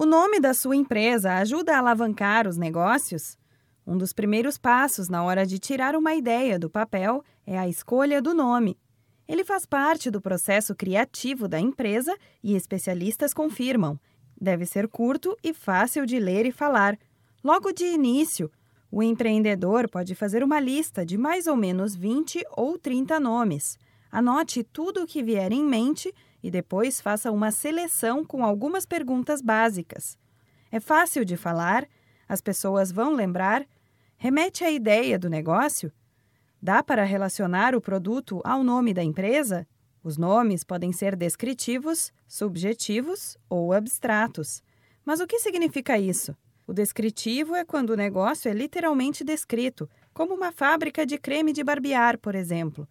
O nome da sua empresa ajuda a alavancar os negócios? Um dos primeiros passos na hora de tirar uma ideia do papel é a escolha do nome. Ele faz parte do processo criativo da empresa e especialistas confirmam. Deve ser curto e fácil de ler e falar. Logo de início, o empreendedor pode fazer uma lista de mais ou menos 20 ou 30 nomes. Anote tudo o que vier em mente e depois faça uma seleção com algumas perguntas básicas. É fácil de falar? As pessoas vão lembrar? Remete à ideia do negócio? Dá para relacionar o produto ao nome da empresa? Os nomes podem ser descritivos, subjetivos ou abstratos. Mas o que significa isso? O descritivo é quando o negócio é literalmente descrito, como uma fábrica de creme de barbear, por exemplo.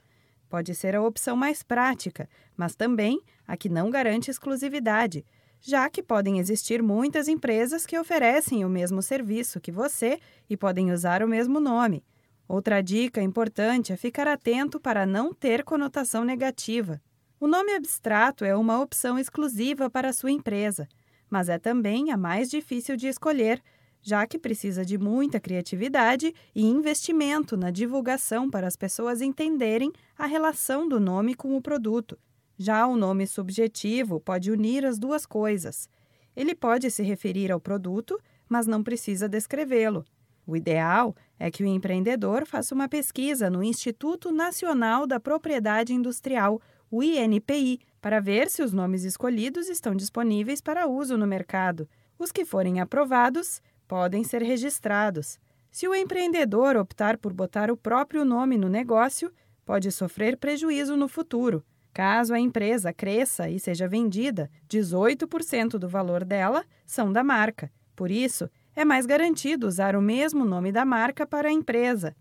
Pode ser a opção mais prática, mas também a que não garante exclusividade, já que podem existir muitas empresas que oferecem o mesmo serviço que você e podem usar o mesmo nome. Outra dica importante é ficar atento para não ter conotação negativa. O nome abstrato é uma opção exclusiva para sua empresa, mas é também a mais difícil de escolher já que precisa de muita criatividade e investimento na divulgação para as pessoas entenderem a relação do nome com o produto. Já o nome subjetivo pode unir as duas coisas. Ele pode se referir ao produto, mas não precisa descrevê-lo. O ideal é que o empreendedor faça uma pesquisa no Instituto Nacional da Propriedade Industrial, o INPI, para ver se os nomes escolhidos estão disponíveis para uso no mercado. Os que forem aprovados podem ser registrados. Se o empreendedor optar por botar o próprio nome no negócio, pode sofrer prejuízo no futuro. Caso a empresa cresça e seja vendida, 18% do valor dela são da marca. Por isso, é mais garantido usar o mesmo nome da marca para a empresa.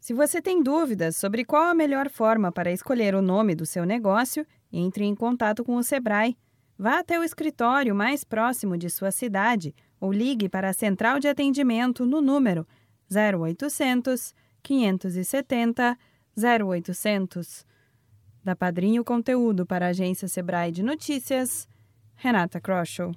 Se você tem dúvidas sobre qual a melhor forma para escolher o nome do seu negócio, entre em contato com o Sebrae. Vá até o escritório mais próximo de sua cidade ou ligue para a central de atendimento no número 0800 570 0800. Da Padrinho Conteúdo para a agência Sebrae de Notícias, Renata Kroschel.